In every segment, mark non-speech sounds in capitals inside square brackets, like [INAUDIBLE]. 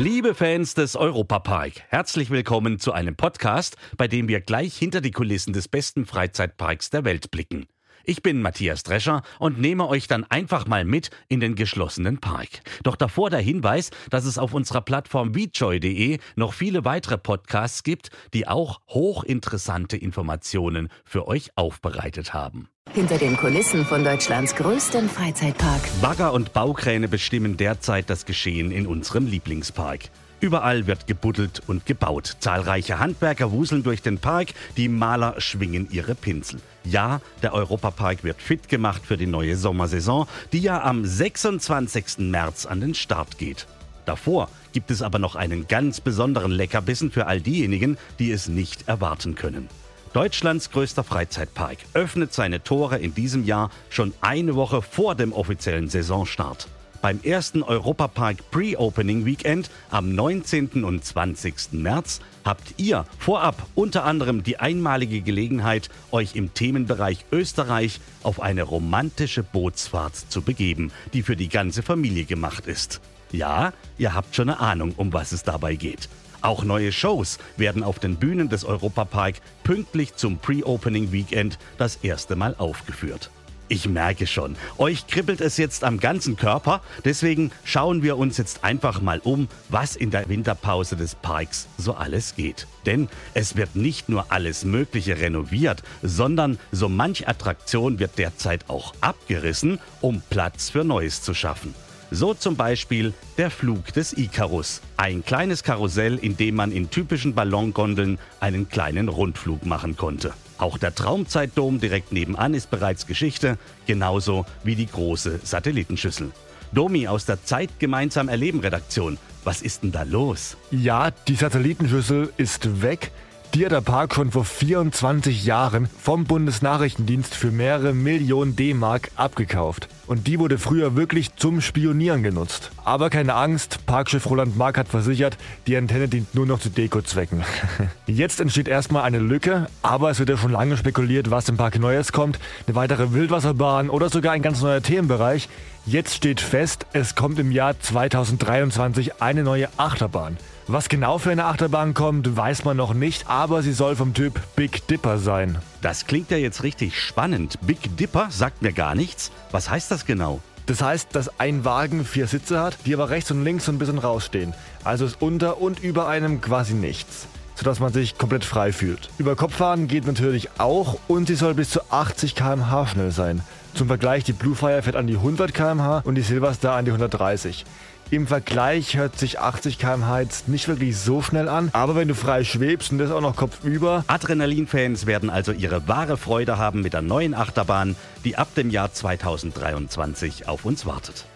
Liebe Fans des Europapark, herzlich willkommen zu einem Podcast, bei dem wir gleich hinter die Kulissen des besten Freizeitparks der Welt blicken. Ich bin Matthias Drescher und nehme euch dann einfach mal mit in den geschlossenen Park. Doch davor der Hinweis, dass es auf unserer Plattform vjoy.de noch viele weitere Podcasts gibt, die auch hochinteressante Informationen für euch aufbereitet haben. Hinter den Kulissen von Deutschlands größtem Freizeitpark. Bagger und Baukräne bestimmen derzeit das Geschehen in unserem Lieblingspark. Überall wird gebuddelt und gebaut. Zahlreiche Handwerker wuseln durch den Park, die Maler schwingen ihre Pinsel. Ja, der Europapark wird fit gemacht für die neue Sommersaison, die ja am 26. März an den Start geht. Davor gibt es aber noch einen ganz besonderen Leckerbissen für all diejenigen, die es nicht erwarten können. Deutschlands größter Freizeitpark öffnet seine Tore in diesem Jahr schon eine Woche vor dem offiziellen Saisonstart. Beim ersten Europapark Pre-Opening Weekend am 19. und 20. März habt ihr vorab unter anderem die einmalige Gelegenheit, euch im Themenbereich Österreich auf eine romantische Bootsfahrt zu begeben, die für die ganze Familie gemacht ist. Ja, ihr habt schon eine Ahnung, um was es dabei geht. Auch neue Shows werden auf den Bühnen des Europapark pünktlich zum Pre-Opening Weekend das erste Mal aufgeführt. Ich merke schon, euch kribbelt es jetzt am ganzen Körper, deswegen schauen wir uns jetzt einfach mal um, was in der Winterpause des Parks so alles geht. Denn es wird nicht nur alles Mögliche renoviert, sondern so manch Attraktion wird derzeit auch abgerissen, um Platz für Neues zu schaffen. So zum Beispiel der Flug des Icarus. Ein kleines Karussell, in dem man in typischen Ballongondeln einen kleinen Rundflug machen konnte. Auch der Traumzeitdom direkt nebenan ist bereits Geschichte, genauso wie die große Satellitenschüssel. Domi aus der Zeit gemeinsam erleben Redaktion. Was ist denn da los? Ja, die Satellitenschüssel ist weg. Die hat der Park schon vor 24 Jahren vom Bundesnachrichtendienst für mehrere Millionen D-Mark abgekauft. Und die wurde früher wirklich zum Spionieren genutzt. Aber keine Angst, Parkchef Roland Mark hat versichert, die Antenne dient nur noch zu Dekozwecken. [LAUGHS] Jetzt entsteht erstmal eine Lücke, aber es wird ja schon lange spekuliert, was im Park Neues kommt. Eine weitere Wildwasserbahn oder sogar ein ganz neuer Themenbereich. Jetzt steht fest, es kommt im Jahr 2023 eine neue Achterbahn. Was genau für eine Achterbahn kommt, weiß man noch nicht, aber sie soll vom Typ Big Dipper sein. Das klingt ja jetzt richtig spannend. Big Dipper sagt mir gar nichts. Was heißt das genau? Das heißt, dass ein Wagen vier Sitze hat, die aber rechts und links so ein bisschen rausstehen. Also ist unter und über einem quasi nichts sodass man sich komplett frei fühlt. Über Kopffahren geht natürlich auch und sie soll bis zu 80 km/h schnell sein. Zum Vergleich, die Bluefire fährt an die 100 km/h und die Silverstar an die 130. Im Vergleich hört sich 80 km/h jetzt nicht wirklich so schnell an, aber wenn du frei schwebst und das auch noch kopfüber. Adrenalin-Fans werden also ihre wahre Freude haben mit der neuen Achterbahn, die ab dem Jahr 2023 auf uns wartet.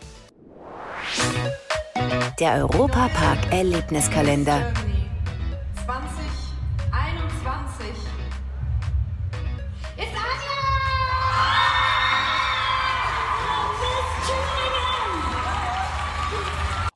Der Europapark Erlebniskalender.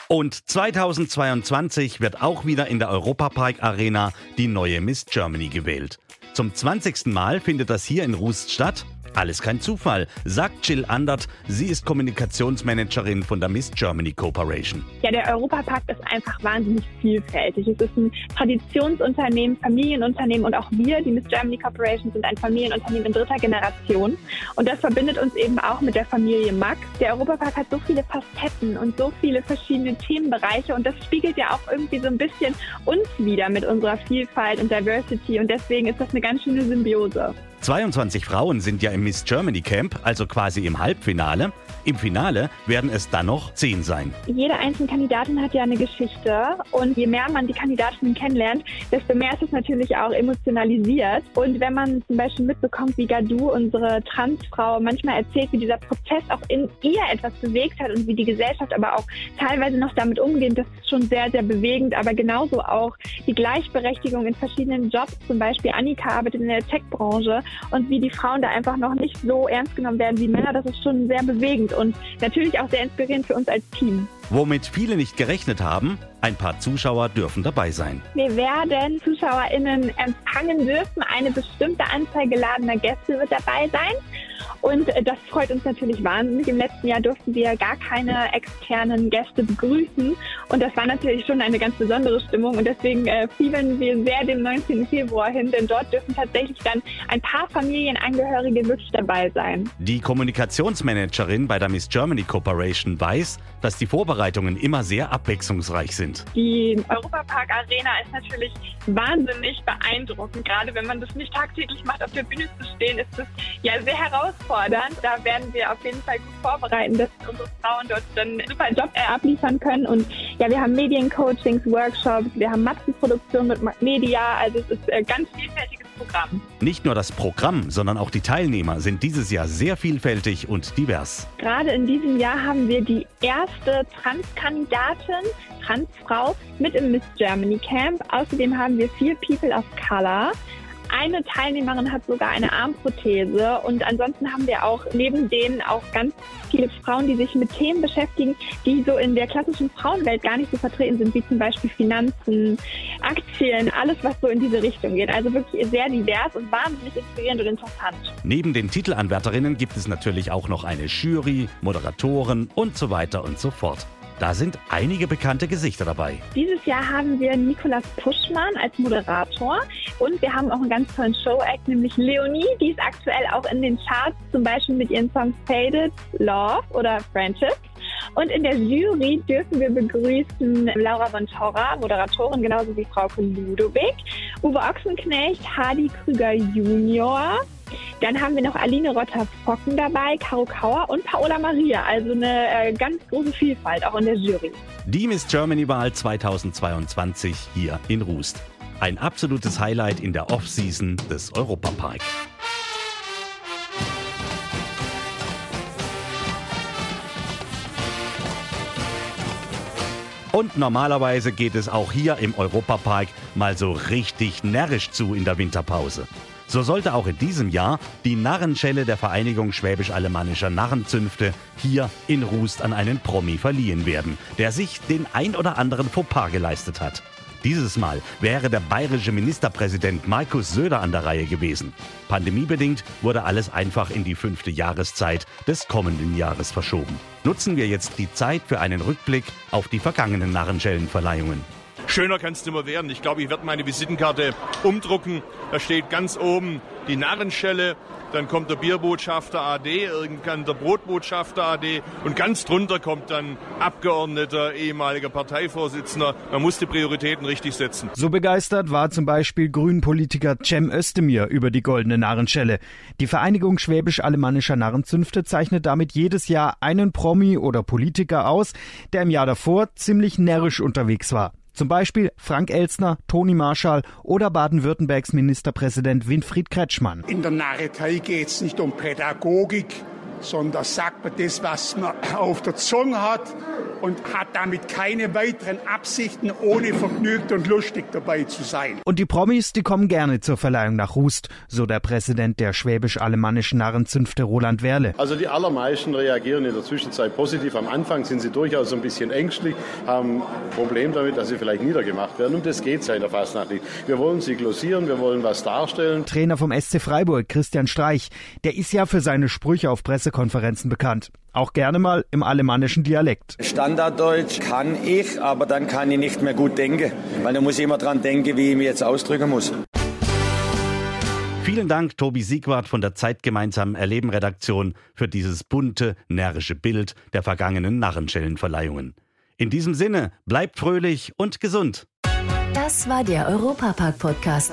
Und 2022 wird auch wieder in der Europapark Arena die neue Miss Germany gewählt. Zum 20. Mal findet das hier in Rust statt alles kein Zufall, sagt Jill Andert. Sie ist Kommunikationsmanagerin von der Miss Germany Corporation. Ja, der Europapark ist einfach wahnsinnig vielfältig. Es ist ein Traditionsunternehmen, Familienunternehmen und auch wir, die Miss Germany Corporation, sind ein Familienunternehmen in dritter Generation. Und das verbindet uns eben auch mit der Familie Mack. Der Europapark hat so viele Facetten und so viele verschiedene Themenbereiche und das spiegelt ja auch irgendwie so ein bisschen uns wieder mit unserer Vielfalt und Diversity und deswegen ist das eine ganz schöne Symbiose. 22 Frauen sind ja im Miss Germany Camp, also quasi im Halbfinale. Im Finale werden es dann noch 10 sein. Jede einzelne Kandidatin hat ja eine Geschichte und je mehr man die Kandidatinnen kennenlernt, desto mehr ist es natürlich auch emotionalisiert. Und wenn man zum Beispiel mitbekommt, wie Gadu, unsere Transfrau, manchmal erzählt, wie dieser Prozess auch in ihr etwas bewegt hat und wie die Gesellschaft aber auch teilweise noch damit umgeht, das ist schon sehr, sehr bewegend. Aber genauso auch die Gleichberechtigung in verschiedenen Jobs. Zum Beispiel Annika arbeitet in der Tech-Branche und wie die Frauen da einfach noch nicht so ernst genommen werden wie Männer, das ist schon sehr bewegend und natürlich auch sehr inspirierend für uns als Team. Womit viele nicht gerechnet haben, ein paar Zuschauer dürfen dabei sein. Wir werden ZuschauerInnen empfangen dürfen. Eine bestimmte Anzahl geladener Gäste wird dabei sein. Und äh, das freut uns natürlich wahnsinnig. Im letzten Jahr durften wir gar keine externen Gäste begrüßen. Und das war natürlich schon eine ganz besondere Stimmung. Und deswegen äh, fiebern wir sehr dem 19. Februar hin, denn dort dürfen tatsächlich dann ein paar Familienangehörige wirklich dabei sein. Die Kommunikationsmanagerin bei der Miss Germany Corporation weiß, dass die Vorbereitungen immer sehr abwechslungsreich sind. Die Europapark Arena ist natürlich wahnsinnig beeindruckend. Gerade wenn man das nicht tagtäglich macht, auf der Bühne zu stehen, ist es ja sehr herausfordernd. Da werden wir auf jeden Fall gut vorbereiten, dass unsere Frauen dort dann einen super Job abliefern können. Und ja, wir haben Mediencoachings, Workshops, wir haben Maskenproduktion mit Media. Also es ist ein ganz vielfältiges Programm. Nicht nur das Programm, sondern auch die Teilnehmer sind dieses Jahr sehr vielfältig und divers. Gerade in diesem Jahr haben wir die erste Trans-Kandidatin, Transfrau, mit im Miss Germany Camp. Außerdem haben wir vier People of Color. Eine Teilnehmerin hat sogar eine Armprothese und ansonsten haben wir auch neben denen auch ganz viele Frauen, die sich mit Themen beschäftigen, die so in der klassischen Frauenwelt gar nicht so vertreten sind, wie zum Beispiel Finanzen, Aktien, alles, was so in diese Richtung geht. Also wirklich sehr divers und wahnsinnig inspirierend und interessant. Neben den Titelanwärterinnen gibt es natürlich auch noch eine Jury, Moderatoren und so weiter und so fort. Da sind einige bekannte Gesichter dabei. Dieses Jahr haben wir Nikolas Puschmann als Moderator und wir haben auch einen ganz tollen Show-Act, nämlich Leonie, die ist aktuell auch in den Charts, zum Beispiel mit ihren Songs Faded, Love oder Friendship. Und in der Jury dürfen wir begrüßen Laura von Torra, Moderatorin, genauso wie Frau Ludovic, Uwe Ochsenknecht, Hardy Krüger Junior, dann haben wir noch Aline Rotter-Focken dabei, Caro Kauer und Paola Maria. Also eine äh, ganz große Vielfalt auch in der Jury. Die Miss Germany-Wahl 2022 hier in Rust. Ein absolutes Highlight in der Off-Season des Europapark. Und normalerweise geht es auch hier im Europapark mal so richtig närrisch zu in der Winterpause. So sollte auch in diesem Jahr die Narrenschelle der Vereinigung Schwäbisch-Alemannischer Narrenzünfte hier in Rust an einen Promi verliehen werden, der sich den ein oder anderen Fauxpas geleistet hat. Dieses Mal wäre der bayerische Ministerpräsident Markus Söder an der Reihe gewesen. Pandemiebedingt wurde alles einfach in die fünfte Jahreszeit des kommenden Jahres verschoben. Nutzen wir jetzt die Zeit für einen Rückblick auf die vergangenen Narrenschellenverleihungen. Schöner kann es nicht mehr werden. Ich glaube, ich werde meine Visitenkarte umdrucken. Da steht ganz oben die Narrenschelle, dann kommt der Bierbotschafter AD, irgendwann der Brotbotschafter AD und ganz drunter kommt dann Abgeordneter, ehemaliger Parteivorsitzender. Man muss die Prioritäten richtig setzen. So begeistert war zum Beispiel Grünpolitiker Cem Özdemir über die goldene Narrenschelle. Die Vereinigung Schwäbisch-Alemannischer Narrenzünfte zeichnet damit jedes Jahr einen Promi oder Politiker aus, der im Jahr davor ziemlich närrisch unterwegs war. Zum Beispiel Frank Elstner, Toni Marschall oder Baden-Württembergs Ministerpräsident Winfried Kretschmann. In der Narretei geht es nicht um Pädagogik, sondern sagt man das, was man auf der Zunge hat und hat damit keine weiteren Absichten, ohne vergnügt und lustig dabei zu sein. Und die Promis, die kommen gerne zur Verleihung nach Hust, so der Präsident der schwäbisch-alemannischen Narrenzünfte Roland Werle. Also die allermeisten reagieren in der Zwischenzeit positiv. Am Anfang sind sie durchaus ein bisschen ängstlich, haben ein Problem damit, dass sie vielleicht niedergemacht werden. Und das geht seit der Fastnacht nicht. Wir wollen sie glosieren, wir wollen was darstellen. Trainer vom SC Freiburg, Christian Streich, der ist ja für seine Sprüche auf Pressekonferenzen bekannt. Auch gerne mal im alemannischen Dialekt. Standarddeutsch kann ich, aber dann kann ich nicht mehr gut denken. Weil da muss ich immer dran denken, wie ich mich jetzt ausdrücken muss. Vielen Dank, Tobi Siegwart von der Zeit gemeinsamen Erleben Redaktion für dieses bunte, närrische Bild der vergangenen Narrenschellenverleihungen. In diesem Sinne, bleibt fröhlich und gesund. Das war der Europapark Podcast.